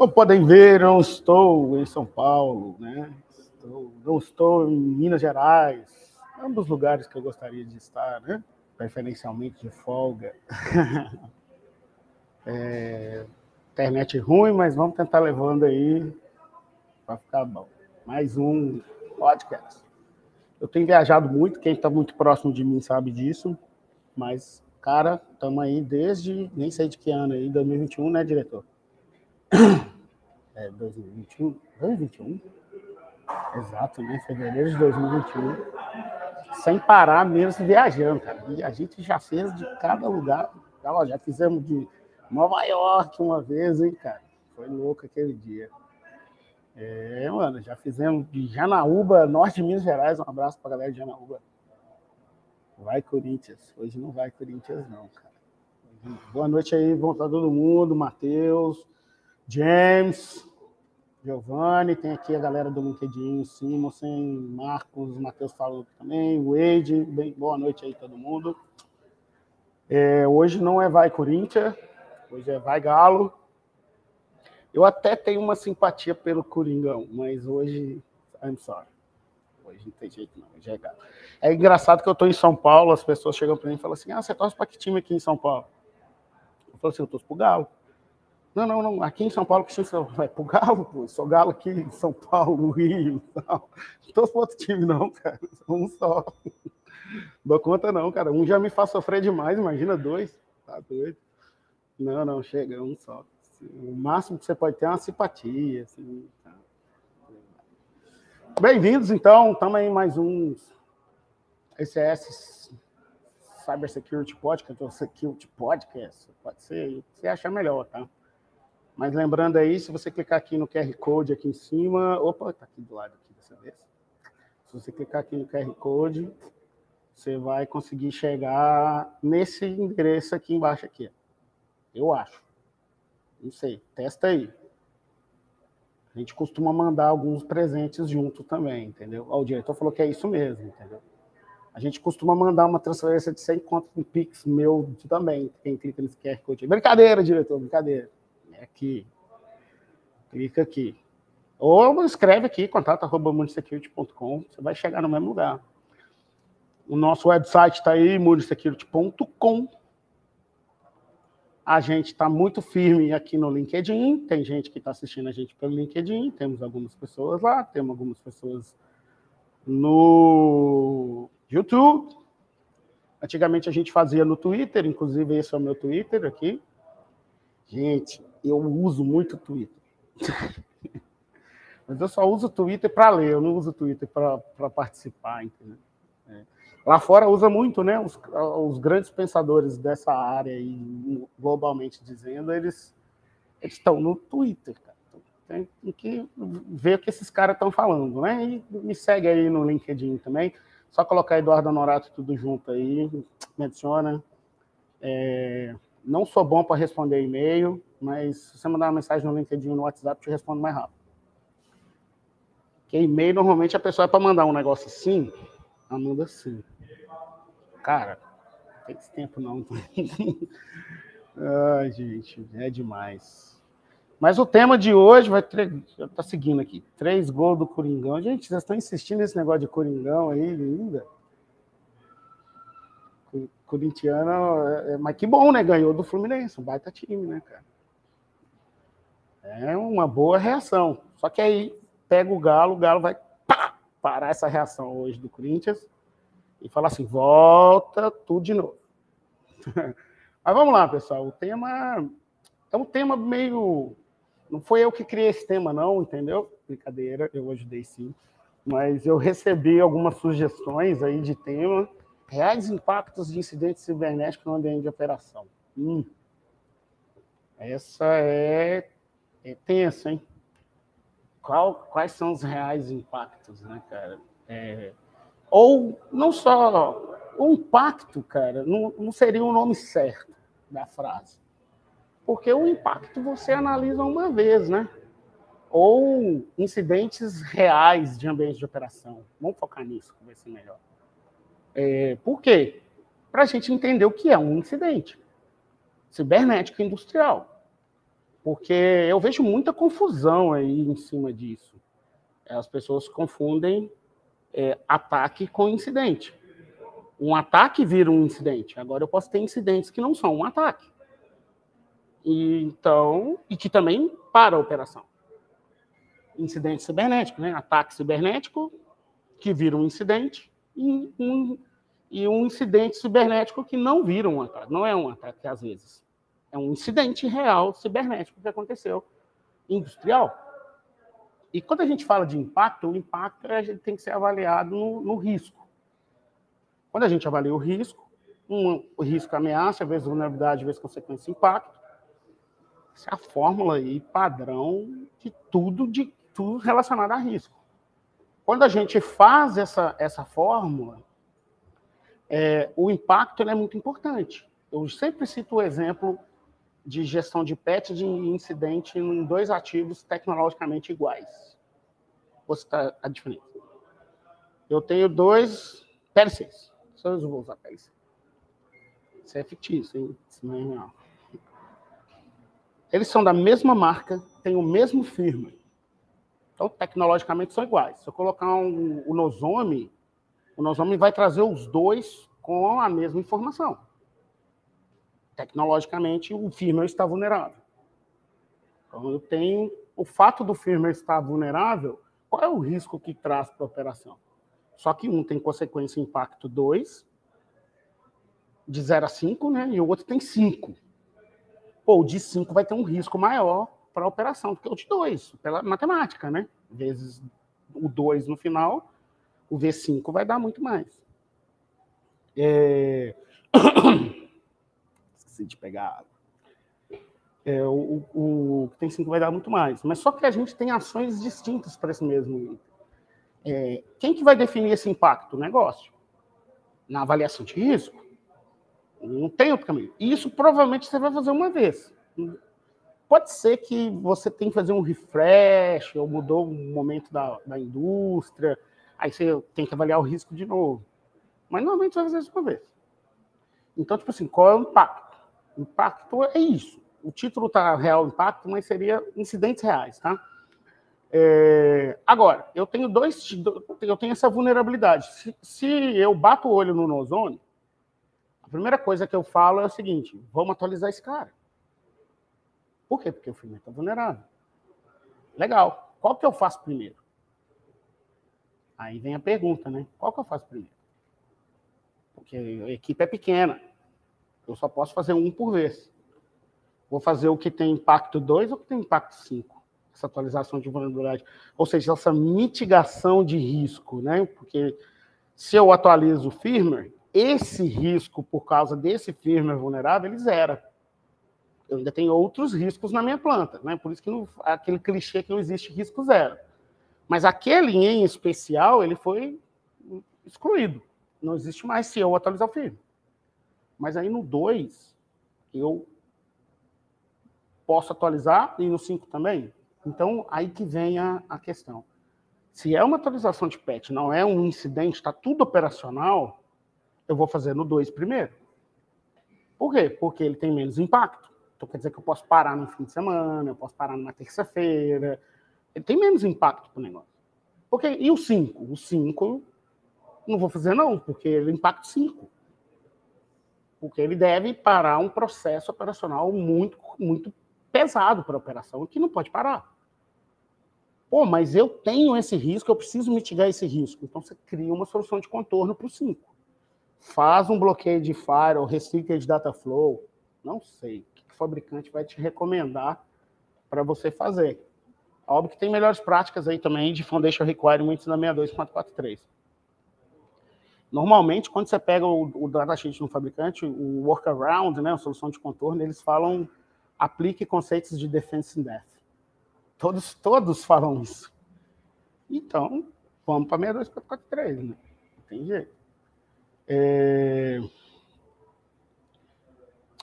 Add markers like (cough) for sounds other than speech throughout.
Como podem ver, não estou em São Paulo, né? Estou, não estou em Minas Gerais, ambos lugares que eu gostaria de estar, né? Preferencialmente de folga. (laughs) é, internet ruim, mas vamos tentar levando aí para ficar bom. Mais um podcast. Eu tenho viajado muito, quem está muito próximo de mim sabe disso, mas, cara, estamos aí desde, nem sei de que ano aí, 2021, né, diretor? É, 2021? 2021? Exato, né? Fevereiro de 2021. Sem parar mesmo viajando, cara. E a gente já fez de cada lugar. Já, já fizemos de Nova York uma vez, hein, cara? Foi louco aquele dia. É, mano, já fizemos de Janaúba, norte de Minas Gerais. Um abraço pra galera de Janaúba. Vai, Corinthians. Hoje não vai, Corinthians, não, cara. Boa noite aí, bom pra todo mundo. Matheus, James, Giovanni. Tem aqui a galera do LinkedIn, Simonsen, Marcos, Matheus falou também, Wade. Bem, boa noite aí, todo mundo. É, hoje não é vai, Corinthians. Hoje é vai, Galo. Eu até tenho uma simpatia pelo Coringão, mas hoje, I'm sorry. Hoje não tem jeito não, hoje é gato. É engraçado que eu estou em São Paulo, as pessoas chegam para mim e falam assim, ah, você torce para que time aqui em São Paulo? Eu falo assim, eu torço pro Galo. Não, não, não, aqui em São Paulo, que vai pro Galo, pô, sou Galo aqui em São Paulo, Rio, não. Não torço outro time não, cara, um só. Dou conta não, cara, um já me faz sofrer demais, imagina dois, tá doido. Não, não, chega, um só o máximo que você pode ter é uma simpatia. Assim, tá? Bem-vindos, então. Estamos aí mais um ECS Cyber Security Podcast, ou Security Podcast, pode ser, você achar melhor, tá? Mas lembrando aí, se você clicar aqui no QR Code aqui em cima, opa, tá aqui do lado aqui dessa vez. Se você clicar aqui no QR Code, você vai conseguir chegar nesse endereço aqui embaixo aqui. Eu acho. Não sei, testa aí. A gente costuma mandar alguns presentes junto também, entendeu? o diretor falou que é isso mesmo, entendeu? A gente costuma mandar uma transferência de 100 conto em Pix meu também, quem clica nesse QR Code. Brincadeira, diretor, brincadeira. Aqui. Clica aqui. Ou escreve aqui, contato.munisecurity.com, você vai chegar no mesmo lugar. O nosso website está aí, munisecurity.com a gente está muito firme aqui no LinkedIn. Tem gente que está assistindo a gente pelo LinkedIn. Temos algumas pessoas lá, temos algumas pessoas no YouTube. Antigamente a gente fazia no Twitter, inclusive esse é o meu Twitter aqui. Gente, eu uso muito Twitter. Mas eu só uso o Twitter para ler, eu não uso o Twitter para participar, entendeu? É. Lá fora usa muito, né? Os, os grandes pensadores dessa área, e globalmente dizendo, eles, estão no Twitter, cara. Então, tem que ver o que esses caras estão falando, né? E me segue aí no LinkedIn também. Só colocar Eduardo Honorato tudo junto aí, me adiciona. É, não sou bom para responder e-mail, mas se você mandar uma mensagem no LinkedIn no WhatsApp, eu te respondo mais rápido. Porque e-mail, normalmente, a pessoa é para mandar um negócio assim, Amanda sim. Cara, não tem esse tempo não. (laughs) Ai, gente, é demais. Mas o tema de hoje vai. Já tá seguindo aqui. Três gols do Coringão. Gente, vocês estão insistindo nesse negócio de Coringão aí ainda? Corintiano, é, é, mas que bom, né? Ganhou do Fluminense, um baita time, né, cara? É uma boa reação. Só que aí pega o Galo, o Galo vai parar essa reação hoje do Corinthians e falar assim: volta tudo de novo. (laughs) Mas vamos lá, pessoal. O tema é um tema meio. Não foi eu que criei esse tema, não, entendeu? Brincadeira, eu ajudei sim. Mas eu recebi algumas sugestões aí de tema. Reais impactos de incidentes cibernéticos no ambiente de operação. Hum. Essa é, é tensa, hein? qual, quais são os reais impactos, né, cara? É, ou não só o impacto, cara, não, não seria o nome certo da frase. Porque o impacto você analisa uma vez, né? Ou incidentes reais de ambiente de operação. Vamos focar nisso, que vai ser melhor. É, por quê? Para a gente entender o que é um incidente cibernético industrial. Porque eu vejo muita confusão aí em cima disso. As pessoas confundem é, ataque com incidente. Um ataque vira um incidente. Agora eu posso ter incidentes que não são um ataque. E, então, e que também para a operação. Incidente cibernético, né? Ataque cibernético que vira um incidente e um, e um incidente cibernético que não vira um ataque. Não é um ataque às vezes. É um incidente real cibernético que aconteceu industrial. E quando a gente fala de impacto, o impacto gente tem que ser avaliado no, no risco. Quando a gente avalia o risco, um, o risco ameaça, vezes vulnerabilidade, vezes consequência impacto, essa é a fórmula aí padrão de tudo, de tudo relacionado a risco. Quando a gente faz essa, essa fórmula, é, o impacto é muito importante. Eu sempre cito o exemplo de gestão de PET de incidente em dois ativos tecnologicamente iguais. Vou citar a diferença. Eu tenho dois PLCs. Só eu vou usar PLC. Isso é fictício, hein? Isso não é real. Eles são da mesma marca, têm o mesmo firmware. Então, tecnologicamente, são iguais. Se eu colocar um, o Nozome, o Nozome vai trazer os dois com a mesma informação tecnologicamente, o firmware está vulnerável. Então, eu tenho o fato do firmware estar vulnerável, qual é o risco que traz para a operação? Só que um tem consequência impacto 2, de 0 a 5, né? E o outro tem 5. Pô, o de 5 vai ter um risco maior para a operação do que o de 2, pela matemática, né? Vezes o 2 no final, o V5 vai dar muito mais. É... (clears throat) de pegar água. É, o, o, o tem 5 vai dar muito mais. Mas só que a gente tem ações distintas para esse mesmo item. É, quem que vai definir esse impacto? O negócio. Na avaliação de risco, não tem outro caminho. Isso provavelmente você vai fazer uma vez. Pode ser que você tenha que fazer um refresh, ou mudou o momento da, da indústria, aí você tem que avaliar o risco de novo. Mas normalmente você vai fazer isso uma vez. Então, tipo assim, qual é o impacto? Impacto é isso. O título está real impacto, mas seria incidentes reais, tá? É, agora, eu tenho dois, eu tenho essa vulnerabilidade. Se, se eu bato o olho no Nozone, a primeira coisa que eu falo é o seguinte: vamos atualizar esse cara. Por quê? Porque o filme está vulnerável. Legal. Qual que eu faço primeiro? Aí vem a pergunta, né? Qual que eu faço primeiro? Porque a equipe é pequena. Eu só posso fazer um por vez. Vou fazer o que tem impacto 2 ou o que tem impacto 5. Essa atualização de vulnerabilidade. Ou seja, essa mitigação de risco, né? Porque se eu atualizo o firmware, esse risco, por causa desse firmware vulnerável, ele zera. Eu ainda tenho outros riscos na minha planta, né? Por isso que não, aquele clichê que não existe risco zero. Mas aquele em especial, ele foi excluído. Não existe mais se eu atualizar o firmware. Mas aí no 2, eu posso atualizar e no 5 também. Então, aí que vem a, a questão. Se é uma atualização de patch, não é um incidente, está tudo operacional, eu vou fazer no 2 primeiro. Por quê? Porque ele tem menos impacto. Então quer dizer que eu posso parar no fim de semana, eu posso parar numa terça-feira. Ele tem menos impacto para o negócio. Porque, e o 5? O 5 não vou fazer não, porque ele impacta 5 porque ele deve parar um processo operacional muito, muito pesado para a operação, que não pode parar. Pô, mas eu tenho esse risco, eu preciso mitigar esse risco. Então você cria uma solução de contorno para o 5. Faz um bloqueio de firewall, restricted data flow, não sei. O que o fabricante vai te recomendar para você fazer? Óbvio que tem melhores práticas aí também de Foundation Requirements na 62443. Normalmente, quando você pega o, o datasheet no fabricante, o workaround, né, a solução de contorno, eles falam aplique conceitos de defense in depth. Todos, todos falam isso. Então, vamos para 62443, né? Não tem jeito. É...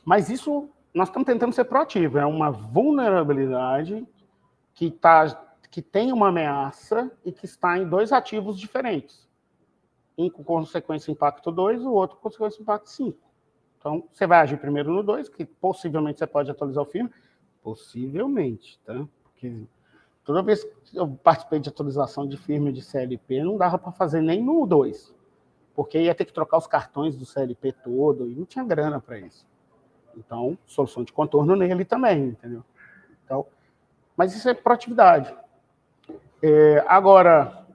Mas isso, nós estamos tentando ser proativo. É uma vulnerabilidade que, tá, que tem uma ameaça e que está em dois ativos diferentes um com consequência impacto 2, o outro com consequência impacto 5. Então, você vai agir primeiro no 2, que possivelmente você pode atualizar o firmware, Possivelmente, tá? Porque toda vez que eu participei de atualização de firma de CLP, não dava para fazer nem no 2, porque ia ter que trocar os cartões do CLP todo e não tinha grana para isso. Então, solução de contorno nele também, entendeu? Então, mas isso é proatividade. É, agora,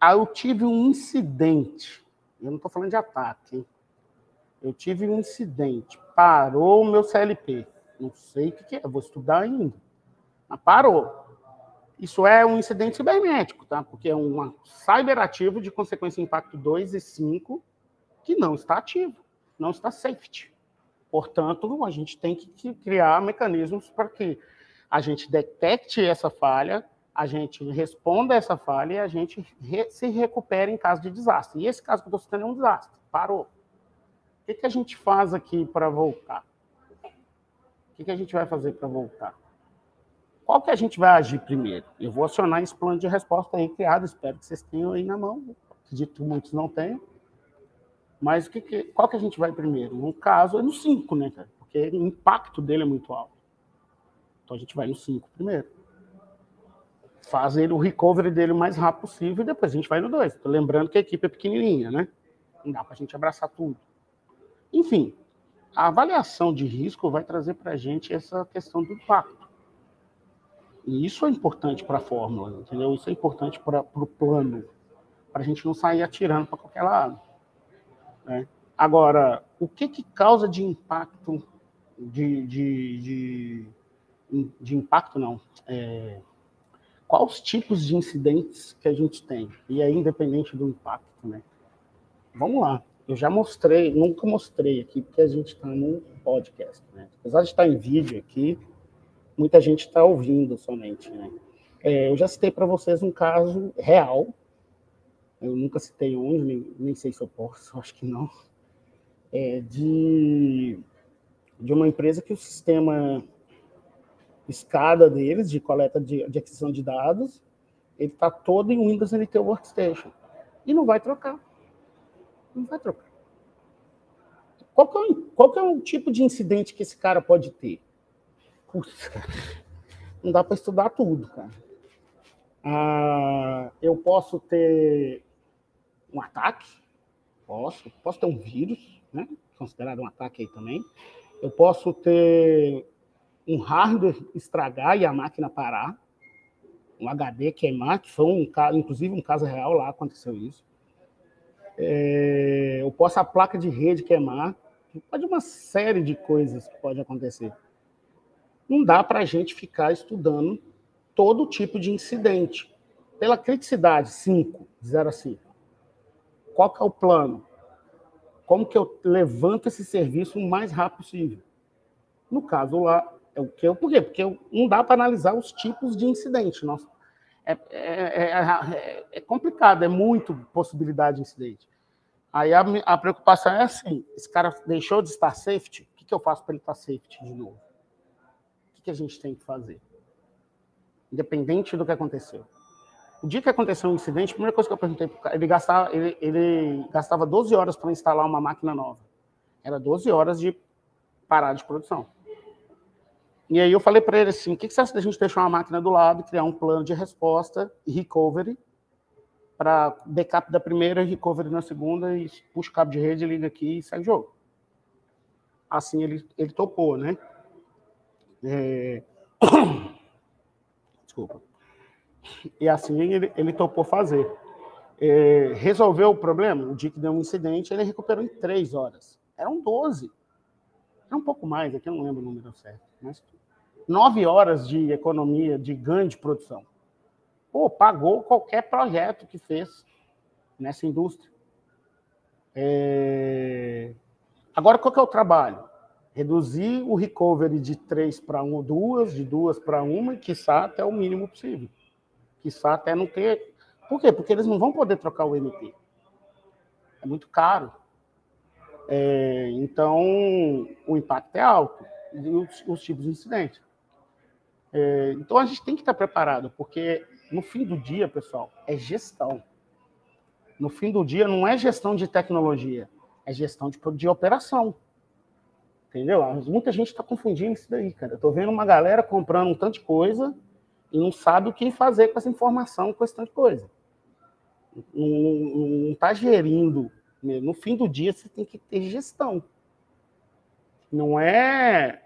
eu tive um incidente. Eu não estou falando de ataque, hein? Eu tive um incidente. Parou o meu CLP. Não sei o que, é, vou estudar ainda. Mas parou. Isso é um incidente cibernético, tá? Porque é um cyberativo de consequência impacto 2 e 5 que não está ativo, não está safety. Portanto, a gente tem que criar mecanismos para que a gente detecte essa falha, a gente responda essa falha e a gente re se recupere em caso de desastre. E esse caso que eu estou citando é um desastre. Parou. O que, que a gente faz aqui para voltar? O que, que a gente vai fazer para voltar? Qual que a gente vai agir primeiro? Eu vou acionar esse plano de resposta aí criado, espero que vocês tenham aí na mão. Acredito que muitos não tenham. Mas o que, que, qual que a gente vai primeiro? No caso, é no 5, né, cara? Porque o impacto dele é muito alto. Então a gente vai no 5 primeiro. Fazer o recovery dele o mais rápido possível e depois a gente vai no 2. Estou lembrando que a equipe é pequenininha, né? Não dá para a gente abraçar tudo. Enfim, a avaliação de risco vai trazer para a gente essa questão do impacto. E isso é importante para a fórmula, entendeu? Isso é importante para o plano, para a gente não sair atirando para qualquer lado. Né? Agora, o que, que causa de impacto, de, de, de, de impacto não, é, quais os tipos de incidentes que a gente tem? E aí, independente do impacto, né? Vamos lá. Eu já mostrei, nunca mostrei aqui, porque a gente está num podcast, né? Apesar de estar em vídeo aqui, muita gente está ouvindo somente, né? É, eu já citei para vocês um caso real eu nunca citei onde, nem, nem sei se eu posso, (laughs) acho que não, é de, de uma empresa que o sistema escada deles, de coleta de, de aquisição de dados, ele está todo em Windows NT Workstation. E não vai trocar. Não vai trocar. Qual que, é qual que é o tipo de incidente que esse cara pode ter? Putz, (laughs) não dá para estudar tudo, cara. Ah, eu posso ter um ataque, posso, posso ter um vírus, né? considerado um ataque aí também. Eu posso ter um hardware estragar e a máquina parar, um HD queimar, que foi um caso, inclusive um caso real lá aconteceu isso. É, eu posso a placa de rede queimar, pode uma série de coisas que pode acontecer. Não dá para a gente ficar estudando todo tipo de incidente. Pela criticidade 5, 0 a 5 qual que é o plano? Como que eu levanto esse serviço o mais rápido possível? No caso lá, é o que eu, por quê? Porque não dá para analisar os tipos de incidente. Nossa, é, é, é, é, complicado, é muito possibilidade de incidente. Aí a, a, preocupação é assim: esse cara deixou de estar safety, o que, que eu faço para ele estar safety de novo? O que, que a gente tem que fazer? Independente do que aconteceu. O dia que aconteceu um incidente, a primeira coisa que eu perguntei para ele gastava, ele, ele gastava 12 horas para instalar uma máquina nova. Era 12 horas de parar de produção. E aí eu falei para ele assim, o que, que você acha da gente deixar uma máquina do lado, criar um plano de resposta e recovery para backup da primeira recovery na segunda e puxa o cabo de rede, liga aqui e segue o jogo. Assim ele, ele topou, né? É... (coughs) Desculpa. E assim ele, ele topou fazer. É, resolveu o problema? O dia que deu um incidente, ele recuperou em três horas. Eram 12. Era um pouco mais, aqui eu não lembro o número certo. Mas nove horas de economia, de ganho de produção. Pô, pagou qualquer projeto que fez nessa indústria. É... Agora, qual que é o trabalho? Reduzir o recovery de três para um, duas, de duas para uma, e quiçá até o mínimo possível quiçá até não ter. Por quê? Porque eles não vão poder trocar o MP. É muito caro. É, então, o impacto é alto. E os, os tipos de incidente. É, então, a gente tem que estar preparado, porque no fim do dia, pessoal, é gestão. No fim do dia, não é gestão de tecnologia, é gestão de, de operação. Entendeu? Muita gente está confundindo isso daí, cara. Eu tô vendo uma galera comprando um tanto de coisa e não sabe o que fazer com essa informação, com esse tanto de coisa. Não está gerindo. Né? No fim do dia, você tem que ter gestão. Não é.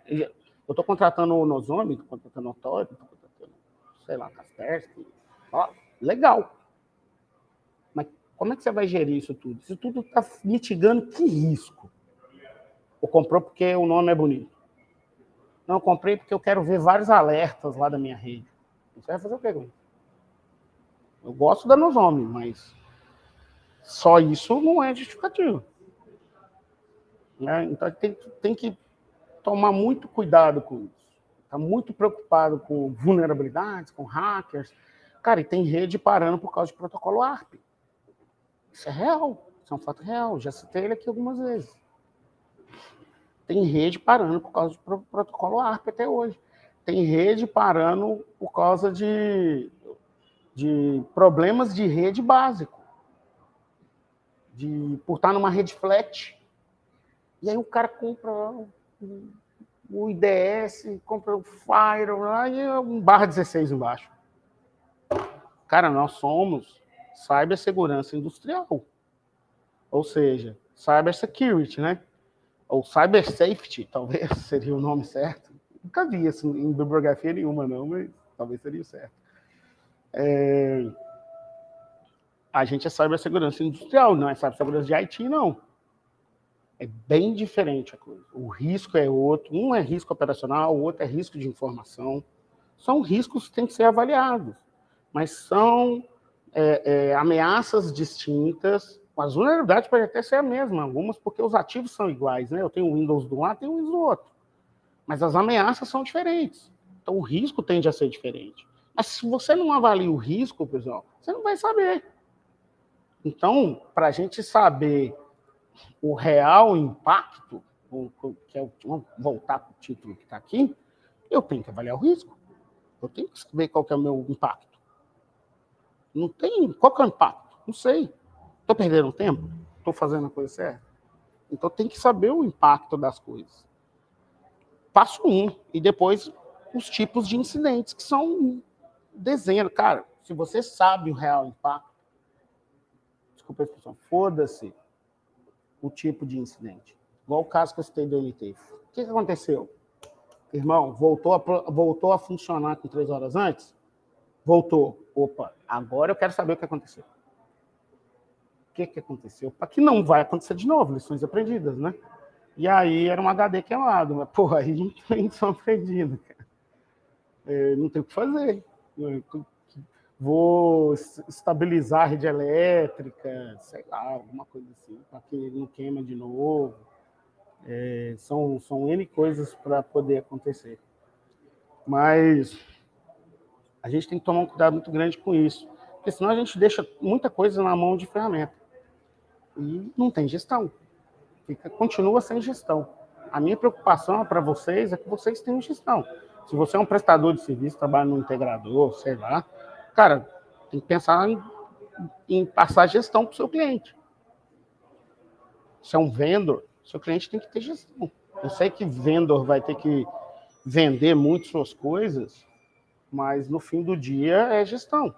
Eu estou contratando o Nozomi, estou contratando o Tório, estou contratando, sei lá, Kaspersky. Ó, legal. Mas como é que você vai gerir isso tudo? Isso tudo está mitigando que risco? Ou comprou porque o nome é bonito? Não, eu comprei porque eu quero ver vários alertas lá da minha rede. Você vai fazer o quê, Eu gosto da Nozomi, mas só isso não é justificativo. Né? Então tem, tem que tomar muito cuidado com isso. Está muito preocupado com vulnerabilidades, com hackers. Cara, e tem rede parando por causa de protocolo ARP. Isso é real, isso é um fato real. Já citei ele aqui algumas vezes. Tem rede parando por causa do protocolo ARP até hoje. Tem rede parando por causa de, de problemas de rede básico. De, por estar numa rede flat. E aí o cara compra o IDS, compra o Fire, aí é um barra 16 embaixo. Cara, nós somos cibersegurança industrial. Ou seja, cyber security, né? Ou cyber safety, talvez (laughs) seria o nome certo. Nunca vi isso em bibliografia nenhuma, não, mas talvez seria o certo. É... A gente é cibersegurança industrial, não é cibersegurança de IT, não. É bem diferente a coisa. O risco é outro. Um é risco operacional, o outro é risco de informação. São riscos que têm que ser avaliados, mas são é, é, ameaças distintas. As vulnerabilidades podem até ser a mesma, algumas porque os ativos são iguais. Né? Eu tenho o Windows do lado, tenho o Windows do outro. Mas as ameaças são diferentes. Então o risco tende a ser diferente. Mas se você não avalia o risco, pessoal, você não vai saber. Então, para a gente saber o real impacto, que é o, vamos voltar para o título que está aqui, eu tenho que avaliar o risco. Eu tenho que saber qual que é o meu impacto. Não tem. Qual que é o impacto? Não sei. Estou perdendo tempo? Estou fazendo a coisa certa? Então tem que saber o impacto das coisas. Passo um. E depois os tipos de incidentes, que são dezenas. Cara, se você sabe o real impacto, desculpa a expressão, foda-se o tipo de incidente. Igual o caso que eu citei do NT. O que, aconteceu? Irmão, voltou a, voltou a funcionar com três horas antes? Voltou. Opa, agora eu quero saber o que aconteceu. O que, que aconteceu? Para que não vai acontecer de novo, lições aprendidas, né? E aí era um HD queimado, mas, porra, aí (laughs) lição aprendida. É, não tem o que fazer vou estabilizar a rede elétrica, sei lá, alguma coisa assim, para que não queima de novo. É, são, são N coisas para poder acontecer. Mas a gente tem que tomar um cuidado muito grande com isso, porque senão a gente deixa muita coisa na mão de ferramenta e não tem gestão. Fica, continua sem gestão. A minha preocupação para vocês é que vocês tenham gestão. Se você é um prestador de serviço, trabalha no integrador, sei lá, Cara, tem que pensar em, em passar gestão para o seu cliente. Se é um vendedor, seu cliente tem que ter gestão. Eu sei que vendedor vai ter que vender muito suas coisas, mas no fim do dia é gestão.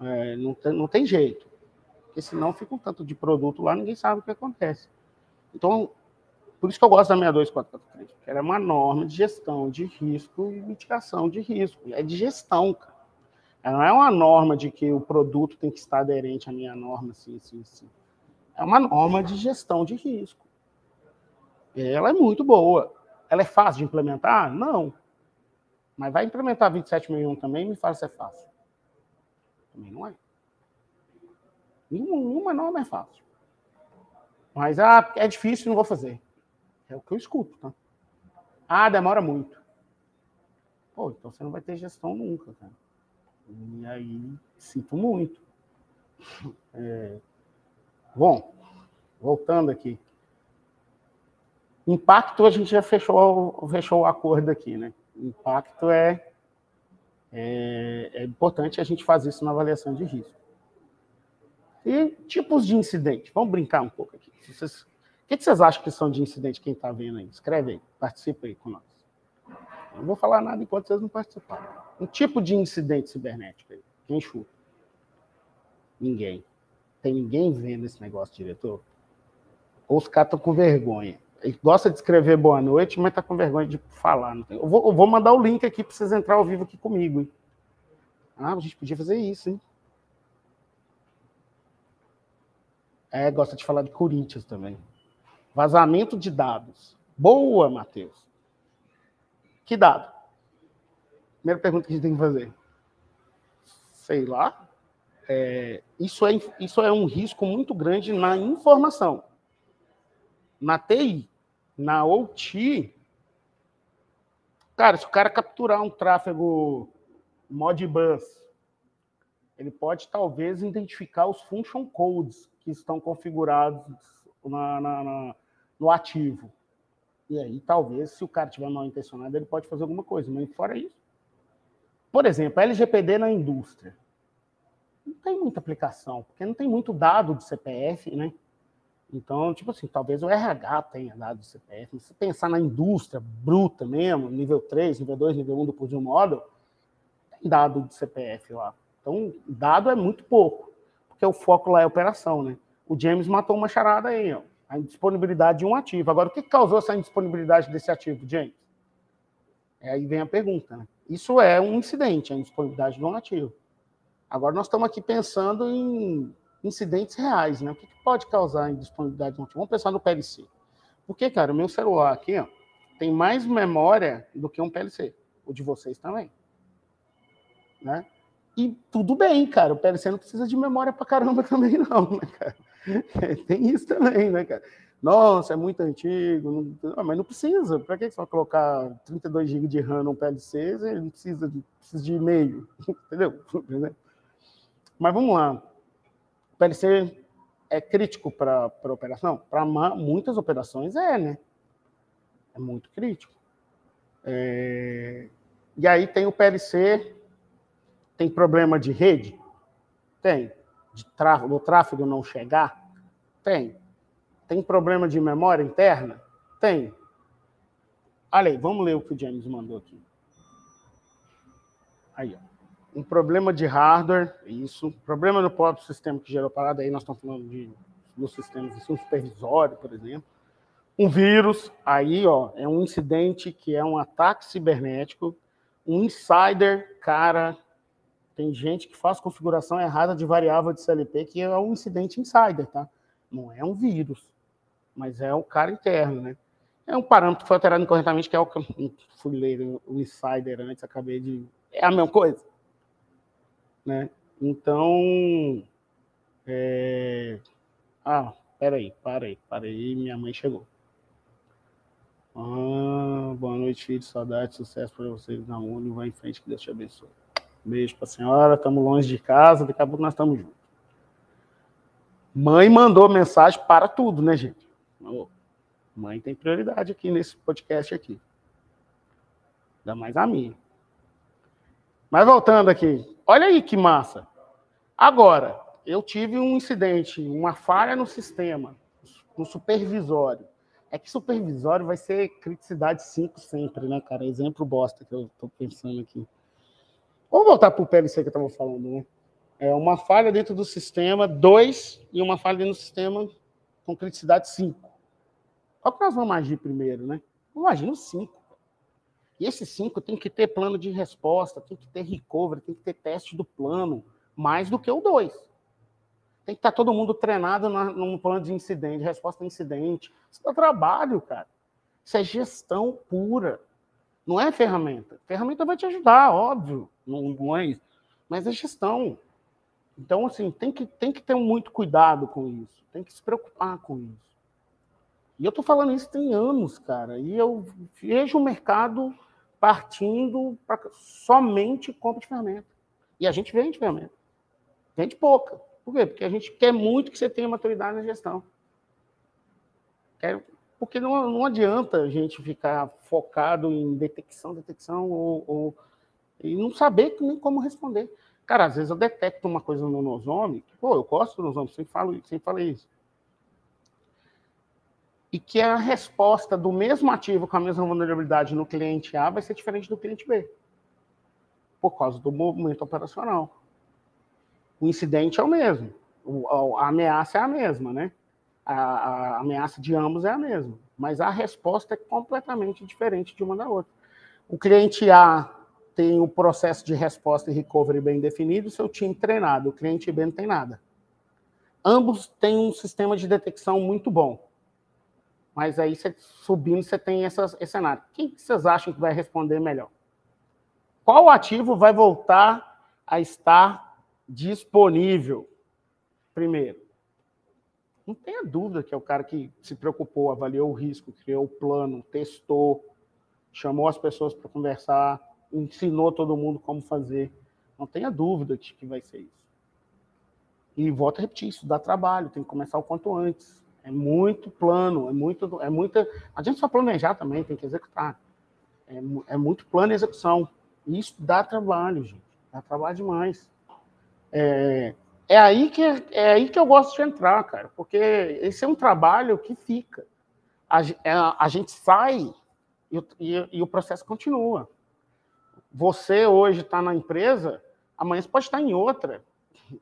É, não, tem, não tem jeito. Porque senão fica um tanto de produto lá, ninguém sabe o que acontece. Então, por isso que eu gosto da 62443, porque ela é uma norma de gestão de risco e mitigação de risco. É de gestão, cara. Ela não é uma norma de que o produto tem que estar aderente à minha norma, assim, assim, assim. É uma norma de gestão de risco. Ela é muito boa. Ela é fácil de implementar? Não. Mas vai implementar 27.001 também me fala se é fácil. Também não é. Nenhuma norma é fácil. Mas ah, é difícil, não vou fazer. É o que eu escuto, tá? Ah, demora muito. Pô, então você não vai ter gestão nunca, cara. E aí, sinto muito. É... Bom, voltando aqui. Impacto, a gente já fechou, fechou o acordo aqui, né? Impacto é, é, é importante a gente fazer isso na avaliação de risco. E tipos de incidente. Vamos brincar um pouco aqui. Vocês, o que, vocês acham que são de incidente quem está vendo aí? Escreve aí, participa aí nós. Não vou falar nada enquanto vocês não participarem. Um tipo de incidente cibernético aí. Quem chuta? Ninguém. Tem ninguém vendo esse negócio, diretor? Ou os caras estão com vergonha. Ele gosta de escrever boa noite, mas está com vergonha de falar. Eu vou, eu, vou, mandar o link aqui para vocês entrar ao vivo aqui comigo. Hein? Ah, a gente podia fazer isso, hein? É, gosta de falar de Corinthians também. Vazamento de dados. Boa, Matheus. Que dado? Primeira pergunta que a gente tem que fazer. Sei lá. É, isso, é, isso é um risco muito grande na informação. Na TI, na OT, cara, se o cara capturar um tráfego Modbus, ele pode talvez identificar os function codes que estão configurados na, na, na, no ativo. E aí, talvez, se o cara tiver mal intencionado, ele pode fazer alguma coisa, mas fora isso. Por exemplo, LGPD na indústria. Não tem muita aplicação, porque não tem muito dado de CPF, né? Então, tipo assim, talvez o RH tenha dado de CPF. Se pensar na indústria bruta mesmo, nível 3, nível 2, nível 1 do Purge Model, tem dado de CPF lá. Então, dado é muito pouco, porque o foco lá é operação, né? O James matou uma charada aí, ó a indisponibilidade de um ativo. Agora, o que causou essa indisponibilidade desse ativo, James? É, aí vem a pergunta. Né? Isso é um incidente, a indisponibilidade de um ativo. Agora, nós estamos aqui pensando em incidentes reais. Né? O que pode causar indisponibilidade de um ativo? Vamos pensar no PLC. Porque, cara, o meu celular aqui ó, tem mais memória do que um PLC. O de vocês também. Né? E tudo bem, cara. O PLC não precisa de memória pra caramba (laughs) também, não, né, cara? (laughs) Tem isso também, né, cara? Nossa, é muito antigo, não, mas não precisa. Para que vai colocar 32 GB de RAM no PLC? Ele não precisa de, precisa de e-mail, (laughs) entendeu? Mas vamos lá. O PLC é crítico para a operação? Para muitas operações é, né? É muito crítico. É... E aí tem o PLC, tem problema de rede? Tem tráfego, do tráfego não chegar? Tem. Tem problema de memória interna? Tem. Olha aí, vamos ler o que o James mandou aqui. Aí, ó. Um problema de hardware, isso. Problema no próprio sistema que gerou parada, aí nós estamos falando de nos sistemas um supervisório, por exemplo. Um vírus, aí, ó, é um incidente que é um ataque cibernético. Um insider, cara, tem gente que faz configuração errada de variável de CLP, que é um incidente insider, tá? Não é um vírus, mas é o cara interno, né? É um parâmetro que foi alterado incorretamente, que é o (laughs) fui ler o insider antes, acabei de. É a mesma coisa. Né? Então. É... Ah, peraí, parei, parei, minha mãe chegou. Ah, boa noite, filho, saudade, sucesso para vocês na Uni, vai em frente, que Deus te abençoe. Beijo para a senhora, estamos longe de casa, daqui a pouco nós estamos juntos. Mãe mandou mensagem para tudo, né, gente? Mãe tem prioridade aqui nesse podcast aqui. Ainda mais a minha. Mas voltando aqui, olha aí que massa. Agora, eu tive um incidente, uma falha no sistema, no supervisório. É que supervisório vai ser criticidade 5 sempre, né, cara? Exemplo bosta que eu estou pensando aqui. Vamos voltar para o PLC que eu estava falando, né? É uma falha dentro do sistema 2 e uma falha dentro do sistema com criticidade 5. Qual que nós vamos agir primeiro, né? Vamos agir no 5. E esse 5 tem que ter plano de resposta, tem que ter recovery, tem que ter teste do plano, mais do que o 2. Tem que estar todo mundo treinado na, num plano de incidente, resposta a incidente. Isso é trabalho, cara. Isso é gestão pura. Não é ferramenta. Ferramenta vai te ajudar, óbvio. Não, não é isso. Mas é gestão. Então, assim, tem que, tem que ter muito cuidado com isso. Tem que se preocupar com isso. E eu estou falando isso tem anos, cara. E eu vejo o mercado partindo para somente compra de ferramenta. E a gente vende ferramenta. Vende pouca. Por quê? Porque a gente quer muito que você tenha maturidade na gestão. Quer, porque não, não adianta a gente ficar focado em detecção, detecção, ou, ou, e não saber nem como responder. Cara, às vezes eu detecto uma coisa no nosome, pô, eu gosto do nosome, sempre falo, sempre falei isso. e que a resposta do mesmo ativo com a mesma vulnerabilidade no cliente A vai ser diferente do cliente B, por causa do movimento operacional. O incidente é o mesmo, a ameaça é a mesma, né? A, a ameaça de ambos é a mesma, mas a resposta é completamente diferente de uma da outra. O cliente A tem o processo de resposta e recovery bem definido, seu time treinado. O cliente B não tem nada. Ambos têm um sistema de detecção muito bom. Mas aí, subindo, você tem essas, esse cenário. Quem vocês acham que vai responder melhor? Qual ativo vai voltar a estar disponível primeiro? Não tenha dúvida que é o cara que se preocupou, avaliou o risco, criou o plano, testou, chamou as pessoas para conversar, ensinou todo mundo como fazer. Não tenha dúvida de que vai ser isso. E volto a repetir, isso dá trabalho, tem que começar o quanto antes. É muito plano, é muito, é muita. A gente só planejar também, tem que executar. É, é muito plano e execução. E isso dá trabalho, gente. Dá trabalho demais. É, é aí que é aí que eu gosto de entrar, cara, porque esse é um trabalho que fica. A, é, a gente sai e, e, e o processo continua. Você hoje está na empresa, amanhã você pode estar em outra,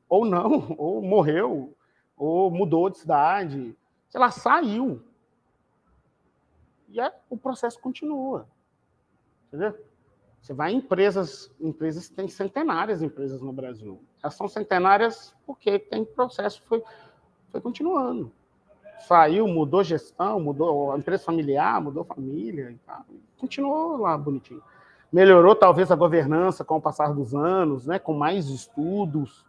ou não, (laughs) ou morreu, ou mudou de cidade, sei lá, saiu. E é, o processo continua. Entendeu? Você vai em empresas, empresas têm centenárias de empresas no Brasil. Elas são centenárias porque tem processo, foi, foi continuando. Saiu, mudou gestão, mudou a empresa familiar, mudou família e tal. Continuou lá bonitinho. Melhorou talvez a governança com o passar dos anos, né, com mais estudos,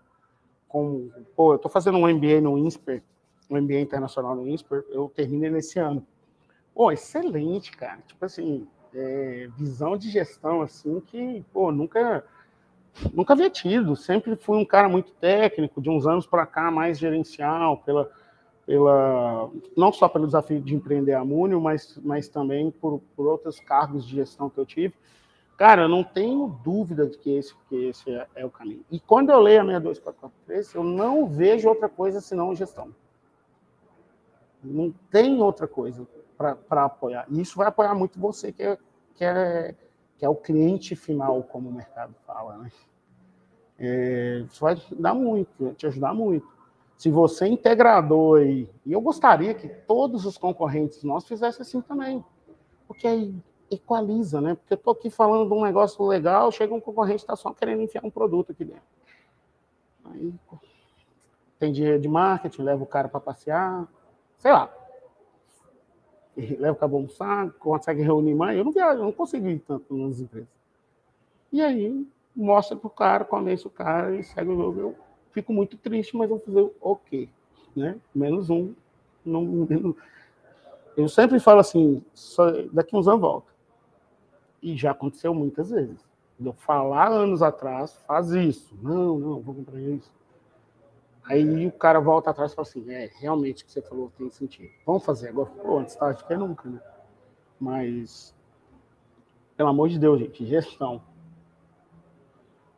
com, pô, eu estou fazendo um MBA no INSPER, um MBA internacional no INSPER, eu terminei nesse ano. Pô, excelente, cara. Tipo assim, é, visão de gestão assim que, pô, nunca nunca havia tido. Sempre fui um cara muito técnico, de uns anos para cá mais gerencial, pela pela não só pelo desafio de empreender a Múnio, mas, mas também por, por outros cargos de gestão que eu tive. Cara, eu não tenho dúvida de que esse, que esse é, é o caminho. E quando eu leio a 62443, eu não vejo outra coisa senão gestão. Não tem outra coisa para apoiar. E isso vai apoiar muito você, que é, que é, que é o cliente final, como o mercado fala. Né? É, isso vai dar muito, te ajudar muito. Se você é integrador e, e eu gostaria que todos os concorrentes nossos fizessem assim também. Porque aí equaliza, né? Porque eu estou aqui falando de um negócio legal, chega um concorrente está só querendo enfiar um produto aqui dentro. Aí tem dinheiro de marketing, leva o cara para passear, sei lá. Leva para almoçar, consegue reunir mais. Eu não viajo, eu não consigo ir tanto nas empresas. E aí mostra para o cara, convence o cara e segue o jogo. Eu fico muito triste, mas vou fazer o quê? Né? Menos um. Não, não, eu sempre falo assim, daqui uns anos volta. E já aconteceu muitas vezes. Eu falar anos atrás, faz isso. Não, não, vou comprar isso. Aí o cara volta atrás e fala assim: é, realmente o que você falou tem sentido. Vamos fazer agora. Pô, antes tarde que nunca, né? Mas, pelo amor de Deus, gente, gestão.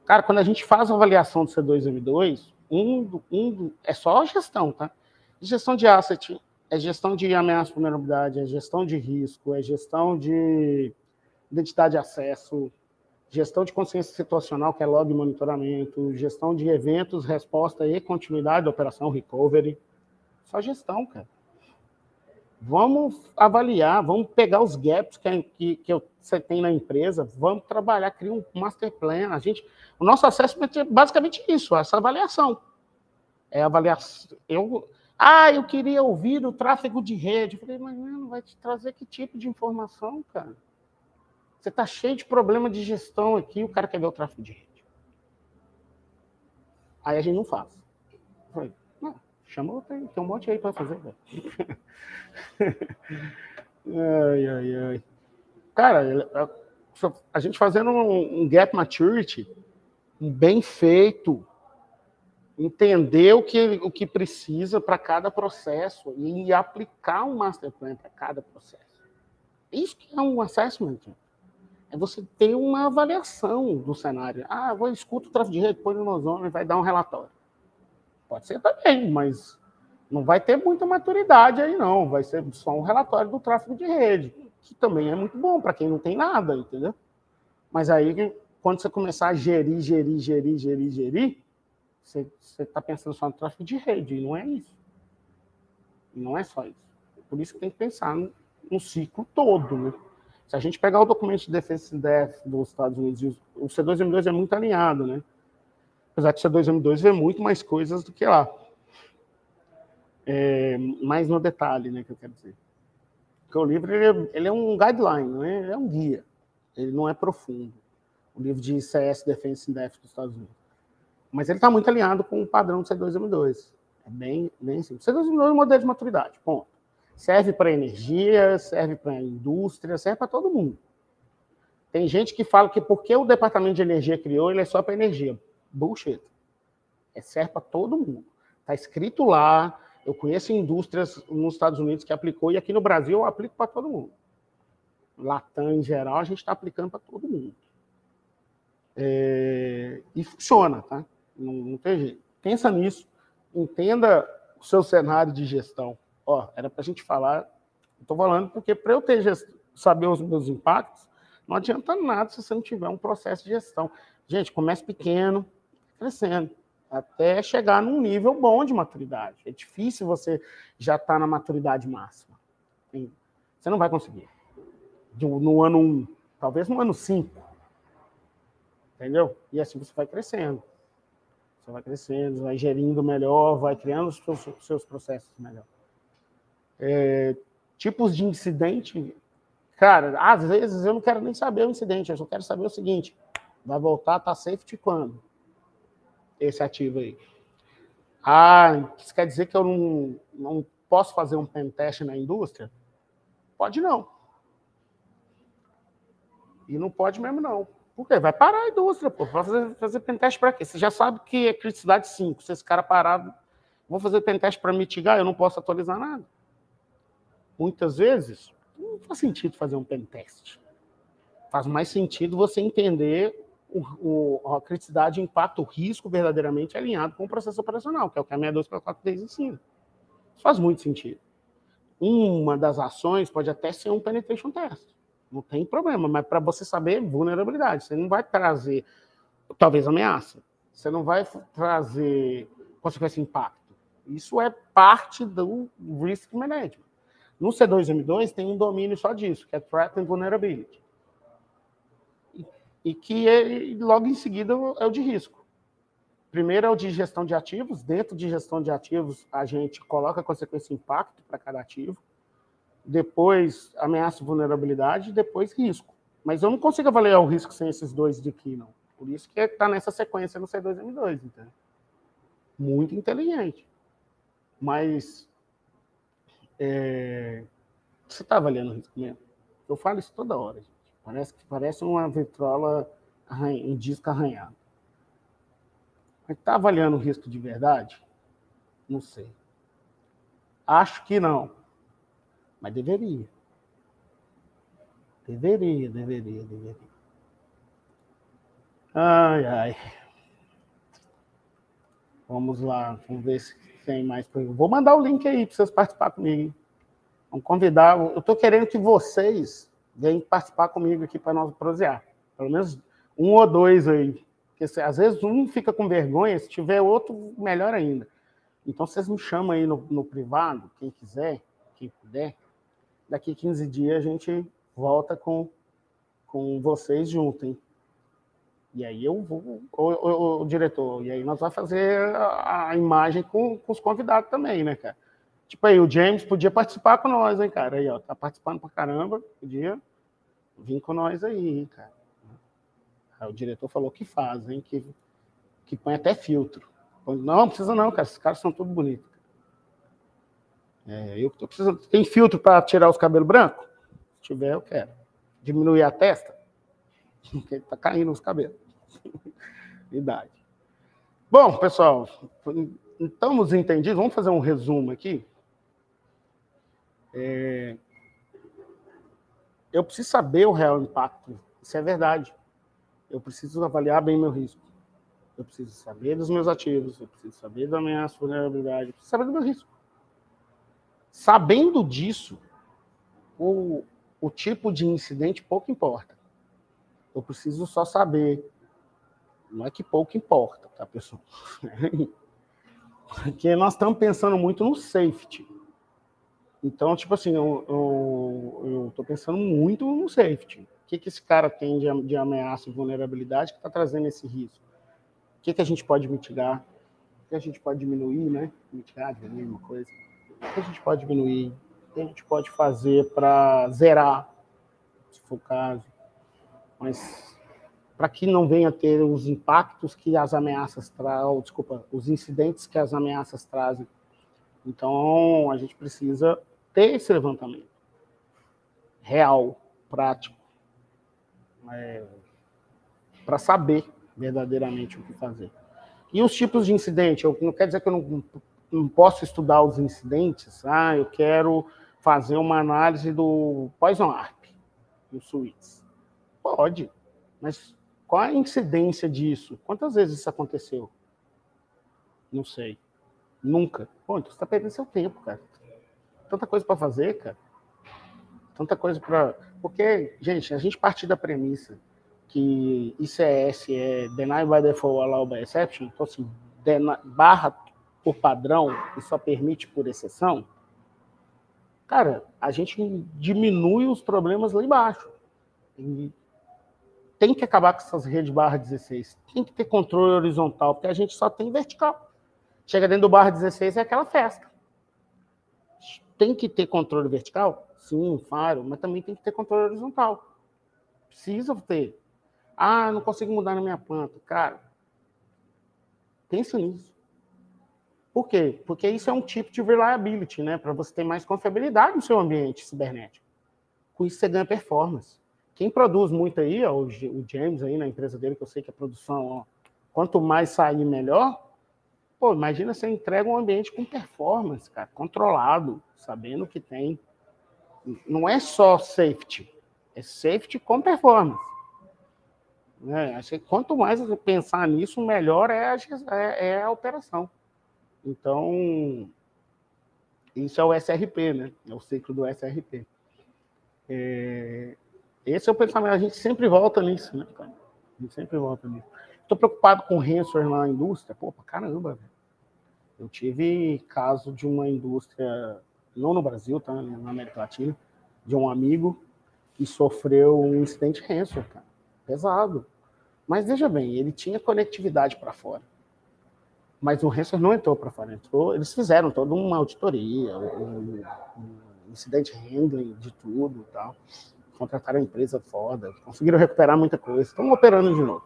Cara, quando a gente faz a avaliação do C2M2, um, um, é só gestão, tá? Gestão de asset, é gestão de ameaça de vulnerabilidade, é gestão de risco, é gestão de identidade de acesso, gestão de consciência situacional, que é log monitoramento, gestão de eventos, resposta e continuidade da operação recovery. Só gestão, cara. Vamos avaliar, vamos pegar os gaps que, que, que você tem na empresa, vamos trabalhar, criar um master plan. A gente, o nosso assessment é basicamente isso, essa avaliação. É avaliação. Eu, ah, eu queria ouvir o tráfego de rede. Eu falei, mas não vai te trazer que tipo de informação, cara? Você está cheio de problema de gestão aqui, o cara quer ver o tráfego de rede. Aí a gente não faz. Falei, não, chama aí, tem um monte aí para fazer. (laughs) ai, ai, ai. Cara, a gente fazendo um gap maturity bem feito, entender o que, o que precisa para cada processo e aplicar um master plan para cada processo. Isso que é um assessment é você ter uma avaliação do cenário. Ah, vou escuto o tráfego de rede, põe no ozônio e vai dar um relatório. Pode ser também, mas Não vai ter muita maturidade aí, não. Vai ser só um relatório do tráfego de rede, que também é muito bom para quem não tem nada, entendeu? Mas aí, quando você começar a gerir, gerir, gerir, gerir, gerir, você está pensando só no tráfego de rede, e não é isso. E não é só isso. Por isso que tem que pensar no, no ciclo todo, né? Se a gente pegar o documento de defesa DEF dos Estados Unidos, o C2M2 é muito alinhado, né? Apesar que o C2M2 vê muito mais coisas do que lá. É, mais no detalhe, né, que eu quero dizer. Porque o livro ele é, ele é um guideline, né? ele é um guia. Ele não é profundo. O livro de CS Defense in Depth dos Estados Unidos. Mas ele está muito alinhado com o padrão do C2M2. É bem, bem simples. C2M2 é um modelo de maturidade, ponto. Serve para energia, serve para indústria, serve para todo mundo. Tem gente que fala que porque o departamento de energia criou, ele é só para energia. Bullshit. É serve para todo mundo. Está escrito lá. Eu conheço indústrias nos Estados Unidos que aplicou e aqui no Brasil eu aplico para todo mundo. Latam em geral, a gente está aplicando para todo mundo. É... E funciona, tá? Não, não tem jeito. Pensa nisso, entenda o seu cenário de gestão. Ó, era para a gente falar, estou falando porque para eu ter gest... saber os meus impactos, não adianta nada se você não tiver um processo de gestão. Gente, comece pequeno, crescendo, até chegar num nível bom de maturidade. É difícil você já estar tá na maturidade máxima. Você não vai conseguir. No ano 1, um, talvez no ano 5. Entendeu? E assim você vai crescendo. Você vai crescendo, vai gerindo melhor, vai criando os seus, seus processos melhor. É, tipos de incidente, cara, às vezes eu não quero nem saber o incidente, eu só quero saber o seguinte: vai voltar, tá safety quando? Esse ativo aí. Ah, isso quer dizer que eu não, não posso fazer um pen test na indústria? Pode não. E não pode mesmo não. Por quê? Vai parar a indústria, pô. Vai fazer, fazer pentest para quê? Você já sabe que é criticidade 5. Se esse cara parar, vou fazer pentest para mitigar, eu não posso atualizar nada. Muitas vezes, não faz sentido fazer um pentest. Faz mais sentido você entender o, o, a criticidade, o impacto, o risco verdadeiramente alinhado com o processo operacional, que é o que a 6244 ensina. Isso faz muito sentido. Uma das ações pode até ser um penetration test. Não tem problema, mas para você saber vulnerabilidade, você não vai trazer, talvez, ameaça. Você não vai trazer consequência impacto. Isso é parte do risk management. No C2M2 tem um domínio só disso, que é Threat and Vulnerability. E, que é, logo em seguida é o de risco. Primeiro é o de gestão de ativos. Dentro de gestão de ativos, a gente coloca consequência impacto para cada ativo depois ameaça e vulnerabilidade, depois risco. Mas eu não consigo avaliar o risco sem esses dois de aqui, não. Por isso que está nessa sequência no C2M2, entendeu? Muito inteligente. Mas é, você está avaliando o risco mesmo? Eu falo isso toda hora, gente. Parece que parece uma vitrola em disco arranhado. Mas está avaliando o risco de verdade? Não sei. Acho que não. Mas deveria. Deveria, deveria, deveria. Ai, ai. Vamos lá, vamos ver se tem mais. Vou mandar o link aí para vocês participarem comigo. Vamos convidar. Eu estou querendo que vocês venham participar comigo aqui para nós prosear. Pelo menos um ou dois aí. Porque às vezes um fica com vergonha, se tiver outro, melhor ainda. Então vocês me chamam aí no, no privado, quem quiser, quem puder daqui 15 dias a gente volta com, com vocês junto, hein? E aí eu vou, o, o, diretor, e aí nós vamos fazer a, a imagem com, com, os convidados também, né, cara? Tipo aí, o James podia participar com nós, hein, cara? Aí, ó, tá participando pra caramba, podia vir com nós aí, hein, cara. Aí o diretor falou que faz, hein, que, que põe até filtro. Não, não precisa não, cara, esses caras são tudo bonitos. É, eu tô precisando. Tem filtro para tirar os cabelos brancos? Se tiver, eu quero. Diminuir a testa? (laughs) Porque tá caindo os cabelos. (laughs) Idade. Bom, pessoal, estamos entendidos? Vamos fazer um resumo aqui. É... Eu preciso saber o real impacto. Isso é verdade. Eu preciso avaliar bem meu risco. Eu preciso saber dos meus ativos. Eu preciso saber da minha vulnerabilidade. Eu preciso saber do meu risco. Sabendo disso, o, o tipo de incidente pouco importa. Eu preciso só saber. Não é que pouco importa, tá, pessoal? (laughs) Porque nós estamos pensando muito no safety. Então, tipo assim, eu estou pensando muito no safety. O que, que esse cara tem de, de ameaça e vulnerabilidade que está trazendo esse risco? O que, que a gente pode mitigar? O que a gente pode diminuir, né? Mitigar, diminuir uma coisa. O que a gente pode diminuir? O que a gente pode fazer para zerar, se for o caso? Mas para que não venha a ter os impactos que as ameaças trazem, desculpa, os incidentes que as ameaças trazem. Então, a gente precisa ter esse levantamento real, prático, é, para saber verdadeiramente o que fazer. E os tipos de incidente? Eu, não quer dizer que eu não, não posso estudar os incidentes. Ah, eu quero fazer uma análise do Poison Arp, do Suítes. Pode, mas qual a incidência disso? Quantas vezes isso aconteceu? Não sei. Nunca. Pô, então você está perdendo seu tempo, cara tanta coisa para fazer, cara. Tanta coisa para. Porque, gente, a gente parte da premissa que ICS é Deny by Default, Allow by Exception, então, assim, barra por padrão e só permite por exceção, cara, a gente diminui os problemas lá embaixo. E tem que acabar com essas redes barra 16. Tem que ter controle horizontal, porque a gente só tem vertical. Chega dentro do barra 16 é aquela festa tem que ter controle vertical? Sim, faro, mas também tem que ter controle horizontal. Precisa ter. Ah, não consigo mudar na minha planta. Cara, pense nisso. Por quê? Porque isso é um tipo de reliability, né? Para você ter mais confiabilidade no seu ambiente cibernético. Com isso você ganha performance. Quem produz muito aí, ó, o James aí na empresa dele, que eu sei que a produção, ó, quanto mais sair, melhor. Pô, imagina você entrega um ambiente com performance, cara, controlado, sabendo que tem. Não é só safety, é safety com performance. Né? Quanto mais você pensar nisso, melhor é a, é, é a operação. Então, isso é o SRP, né? É o ciclo do SRP. É, esse é o pensamento, a gente sempre volta nisso, né? A gente sempre volta nisso. Estou preocupado com ransomware na indústria. Pô, pra caramba, velho. Eu tive caso de uma indústria, não no Brasil, tá? Na América Latina, de um amigo que sofreu um incidente ransomware, cara. Pesado. Mas veja bem, ele tinha conectividade para fora. Mas o ransomware não entrou para fora, entrou. Eles fizeram toda uma auditoria, um, um incidente handling de tudo e tal. Contrataram a empresa foda, conseguiram recuperar muita coisa, estão operando de novo.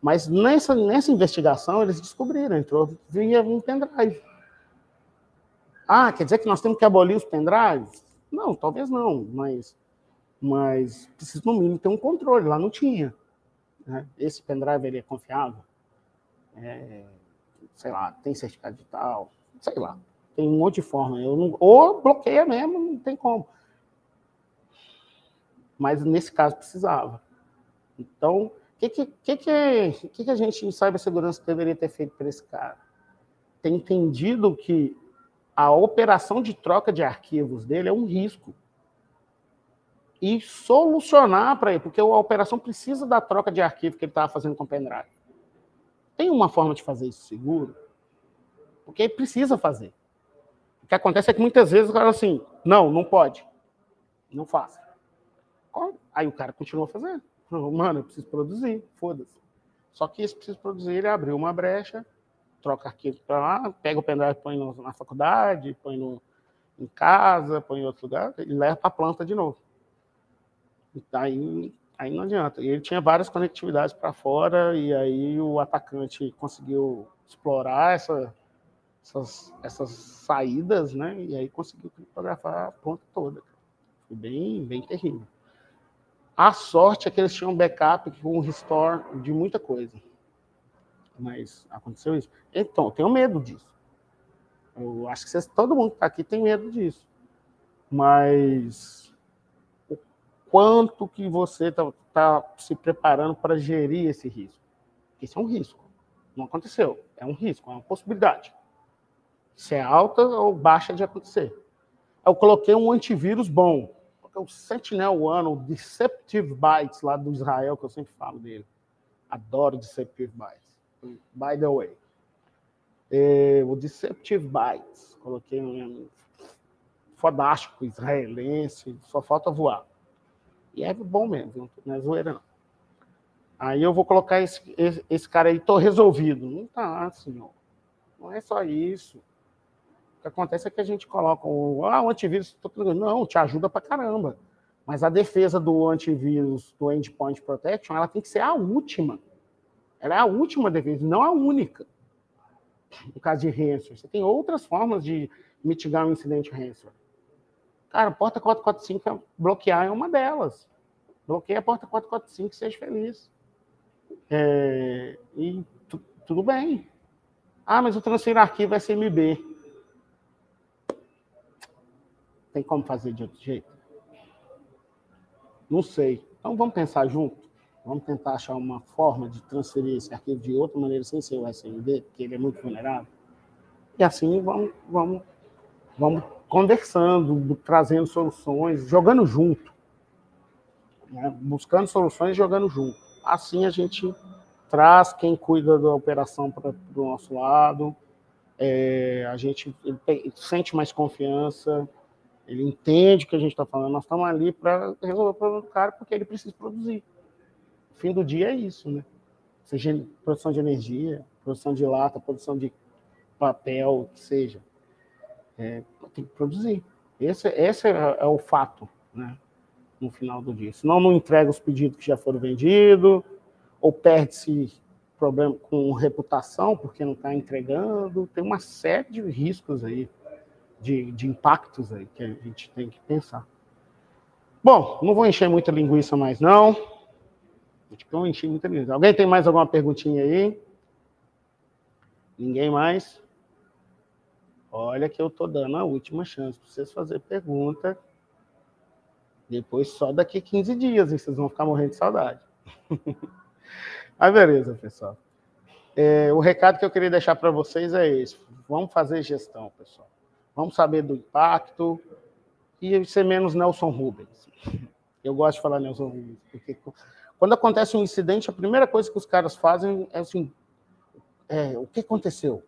Mas nessa, nessa investigação eles descobriram, entrou via um pendrive. Ah, quer dizer que nós temos que abolir os pendrives? Não, talvez não, mas, mas precisa no mínimo ter um controle, lá não tinha. Né? Esse pendrive ele é confiável? É, sei lá, tem certificado digital? Sei lá, tem um monte de forma. Eu não, ou bloqueia mesmo, não tem como. Mas nesse caso precisava. Então, que, que, que, que, que a gente em cibersegurança deveria ter feito para esse cara? Ter entendido que a operação de troca de arquivos dele é um risco. E solucionar para ele, porque a operação precisa da troca de arquivo que ele estava fazendo com o pendrive. Tem uma forma de fazer isso seguro? Porque ele precisa fazer. O que acontece é que muitas vezes o cara assim, não, não pode. Não faça. Aí o cara continua fazendo. Mano, eu preciso produzir, foda-se. Só que esse preciso produzir, ele abriu uma brecha, troca arquivo para lá, pega o pendrive, põe na faculdade, põe no, em casa, põe em outro lugar, e leva para a planta de novo. Aí, aí não adianta. E ele tinha várias conectividades para fora, e aí o atacante conseguiu explorar essa, essas, essas saídas, né? E aí conseguiu criptografar a ponta toda. Foi bem, bem terrível. A sorte é que eles tinham backup com restore de muita coisa. Mas aconteceu isso. Então, eu tenho medo disso. Eu acho que vocês, todo mundo que está aqui tem medo disso. Mas o quanto que você está tá se preparando para gerir esse risco? Isso é um risco. Não aconteceu. É um risco, é uma possibilidade. Se é alta ou baixa de acontecer. eu coloquei um antivírus bom. Coloquei o Sentinel One, o Deceptive Bytes, lá do Israel, que eu sempre falo dele. Adoro Deceptive Bytes. By the way. É, o Deceptive Bytes. Coloquei um fodástico, israelense, só falta voar. E é bom mesmo, não é zoeira não. Aí eu vou colocar esse, esse, esse cara aí, tô resolvido. Não tá, senhor. Não é só isso. O que acontece é que a gente coloca o, ah, o antivírus, não, te ajuda pra caramba. Mas a defesa do antivírus, do Endpoint Protection, ela tem que ser a última. Ela é a última defesa, não a única. No caso de ransomware. Você tem outras formas de mitigar um incidente ransomware. Cara, porta 445 é bloquear é uma delas. Bloqueia a porta 445, seja feliz. É, e tudo bem. Ah, mas o transferir arquivo é SMB. Tem como fazer de outro jeito? Não sei. Então vamos pensar junto. Vamos tentar achar uma forma de transferir esse arquivo de outra maneira sem ser o SMB, porque ele é muito vulnerável. E assim vamos, vamos, vamos conversando, trazendo soluções, jogando junto. Né? Buscando soluções jogando junto. Assim a gente traz quem cuida da operação para o nosso lado, é, a gente sente mais confiança, ele entende o que a gente está falando. Nós estamos ali para resolver o problema do cara porque ele precisa produzir. O fim do dia é isso, né? Seja produção de energia, produção de lata, produção de papel, que seja. É, tem que produzir. Esse, esse é, é, o fato, né? No final do dia. Senão não entrega os pedidos que já foram vendidos, ou perde-se problema com reputação, porque não está entregando. Tem uma série de riscos aí, de, de impactos aí, que a gente tem que pensar. Bom, não vou encher muita linguiça mais, não. Acho que eu enchi muita linguiça. Alguém tem mais alguma perguntinha aí? Ninguém mais? Olha que eu estou dando a última chance para vocês fazerem pergunta. Depois só daqui 15 dias, vocês vão ficar morrendo de saudade. (laughs) Mas beleza, pessoal. É, o recado que eu queria deixar para vocês é esse. Vamos fazer gestão, pessoal. Vamos saber do impacto e ser menos Nelson Rubens. Eu gosto de falar Nelson Rubens, porque quando acontece um incidente, a primeira coisa que os caras fazem é assim: é, o que aconteceu?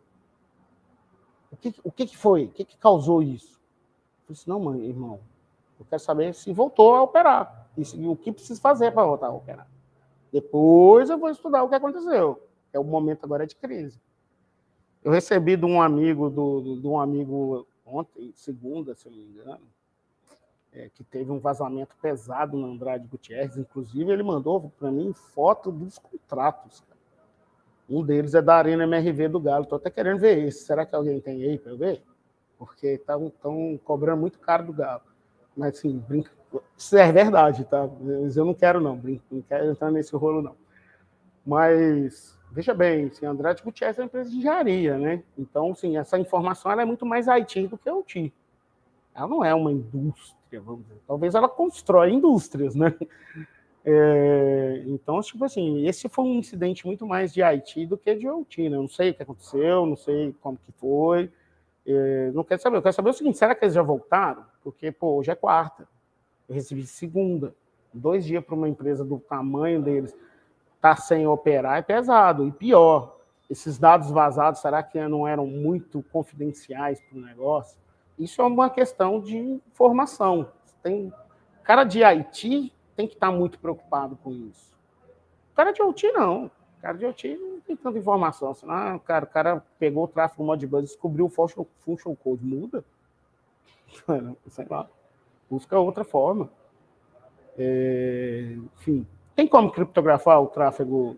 O que, o que, foi? O que, que causou isso? Eu disse, não, mãe, irmão, eu quero saber se voltou a operar. E o que precisa fazer para voltar a operar. Depois eu vou estudar o que aconteceu. É o momento agora de crise. Eu recebi de um amigo, do, de um amigo ontem, segunda, se eu não me engano, é, que teve um vazamento pesado no Andrade Gutierrez. Inclusive, ele mandou para mim foto dos contratos. Um deles é da Arena MRV do Galo. Estou até querendo ver esse. Será que alguém tem aí para eu ver? Porque estão cobrando muito caro do Galo. Mas, assim, brinca... isso é verdade, tá? Mas eu não quero, não. Não quero entrar nesse rolo, não. Mas, veja bem, assim, Andrade Gutierrez é uma empresa de engenharia, né? Então, assim, essa informação é muito mais IT do que OT. Ela não é uma indústria, vamos dizer. Talvez ela constrói indústrias, né? É, então, tipo assim, esse foi um incidente muito mais de IT do que de OT, né? Eu não sei o que aconteceu, não sei como que foi, é, não quero saber. Eu quero saber o seguinte, será que eles já voltaram? Porque, pô, hoje é quarta, eu recebi segunda, dois dias para uma empresa do tamanho deles tá sem operar é pesado, e pior, esses dados vazados, será que não eram muito confidenciais para o negócio? Isso é uma questão de informação. Tem cara de IT tem que estar muito preocupado com isso. Cara de OT, não. Cara de OT não tem tanta informação. Assim, ah, cara, o cara pegou o tráfego Modbus, descobriu o function, function code, muda. (laughs) Sei lá. Busca outra forma. É, enfim, tem como criptografar o tráfego,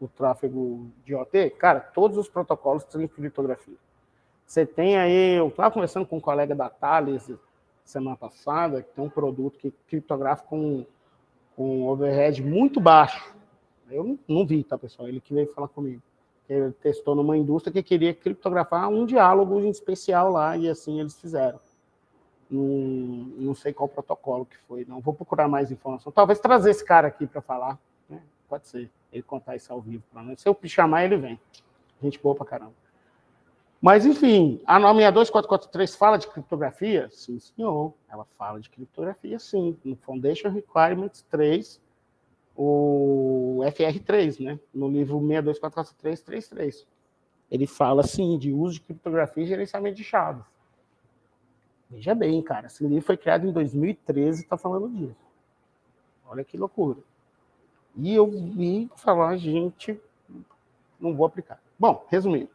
o tráfego de OT? Cara, todos os protocolos têm criptografia. Você tem aí, eu estava conversando com um colega da Thales semana passada, que tem um produto que criptografa com com overhead muito baixo. Eu não, vi, tá, pessoal? Ele que veio falar comigo. Ele testou numa indústria que queria criptografar um diálogo em especial lá, e assim eles fizeram. Não, sei qual protocolo que foi, não. Vou procurar mais informação. Talvez trazer esse cara aqui para falar. Né? Pode ser. Ele contar isso ao vivo para nós. Se eu chamar, ele vem. Gente boa pra caramba. Mas, enfim, a norma 62443 fala de criptografia? Sim, senhor. Ela fala de criptografia, sim. No Foundation Requirements 3, o FR3, né? No livro 6244333. Ele fala, sim, de uso de criptografia e gerenciamento de chaves. Veja bem, cara, esse livro foi criado em 2013 e está falando disso. Olha que loucura. E eu vi falar, gente, não vou aplicar. Bom, resumindo.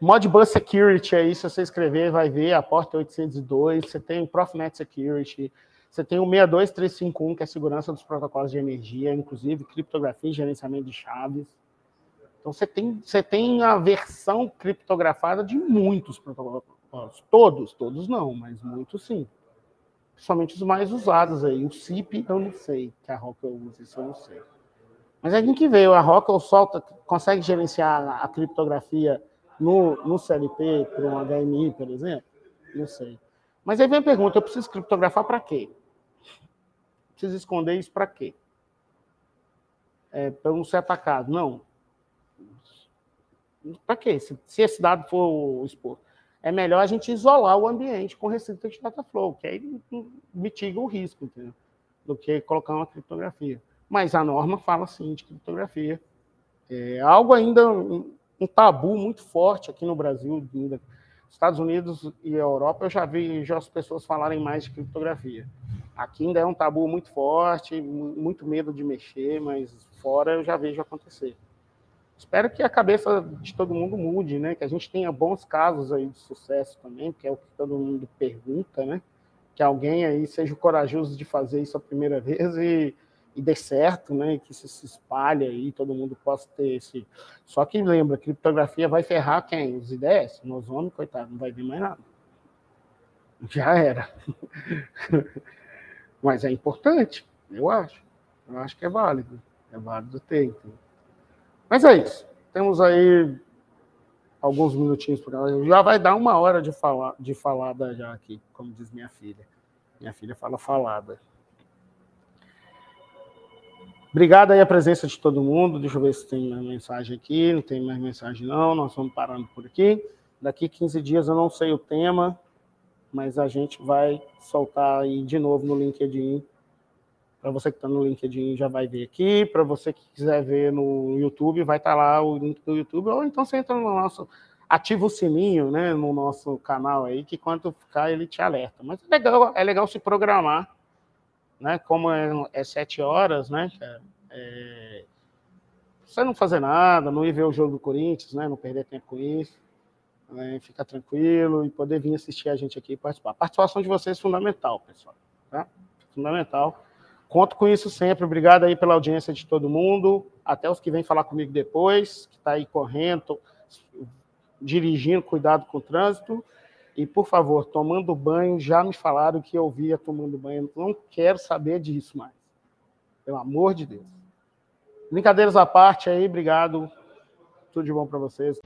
Modbus Security aí, se você escrever, vai ver a porta 802, você tem o Profinet Security, você tem o 62351, que é a segurança dos protocolos de energia, inclusive criptografia e gerenciamento de chaves. Então você tem, você tem a versão criptografada de muitos protocolos. Todos, todos não, mas muitos sim. Principalmente os mais usados aí. O CIP eu não sei, que a Rockwell usa, isso eu não sei. Mas a gente vê, a Rockwell solta, consegue gerenciar a criptografia no, no CLP para um HMI, por exemplo? Não sei. Mas aí vem a pergunta: eu preciso criptografar para quê? Preciso esconder isso para quê? É, para não ser atacado? Não. Para quê? Se, se, esse dado for exposto. É melhor a gente isolar o ambiente com restritos de data flow, que aí mitiga o risco, entendeu? Do que colocar uma criptografia. Mas a norma fala sim de criptografia. É algo ainda um tabu muito forte aqui no Brasil, Estados Unidos e Europa, eu já vi já as pessoas falarem mais de criptografia. Aqui ainda é um tabu muito forte, muito medo de mexer, mas fora eu já vejo acontecer. Espero que a cabeça de todo mundo mude, né? Que a gente tenha bons casos aí de sucesso também, que é o que todo mundo pergunta, né? Que alguém aí seja corajoso de fazer isso a primeira (laughs) vez e e dê certo, né? Que isso se espalhe aí, todo mundo possa ter esse. Só que lembra, criptografia vai ferrar quem? Os IDS? Nós homens, coitado, não vai vir mais nada. Já era. (laughs) Mas é importante, eu acho. Eu acho que é válido. É válido ter. Então. Mas é isso. Temos aí alguns minutinhos por Já vai dar uma hora de, falar, de falada já aqui, como diz minha filha. Minha filha fala falada. Obrigado aí a presença de todo mundo. Deixa eu ver se tem mais mensagem aqui. Não tem mais mensagem, não. Nós vamos parando por aqui. Daqui 15 dias eu não sei o tema, mas a gente vai soltar aí de novo no LinkedIn. Para você que está no LinkedIn já vai ver aqui. Para você que quiser ver no YouTube, vai estar tá lá o link do YouTube. Ou então você entra no nosso. Ativa o sininho né, no nosso canal aí, que quando ficar ele te alerta. Mas é legal, é legal se programar né? Como é, é sete horas, né? É, você não fazer nada, não ir ver o jogo do Corinthians, né? Não perder tempo com isso, né? ficar tranquilo e poder vir assistir a gente aqui e participar. A participação de vocês é fundamental, pessoal, tá? Fundamental. Conto com isso sempre. Obrigado aí pela audiência de todo mundo. Até os que vêm falar comigo depois, que está aí correndo, dirigindo, cuidado com o trânsito. E, por favor, tomando banho, já me falaram que eu via tomando banho. Não quero saber disso mais. Pelo amor de Deus. Brincadeiras à parte aí, obrigado. Tudo de bom para vocês.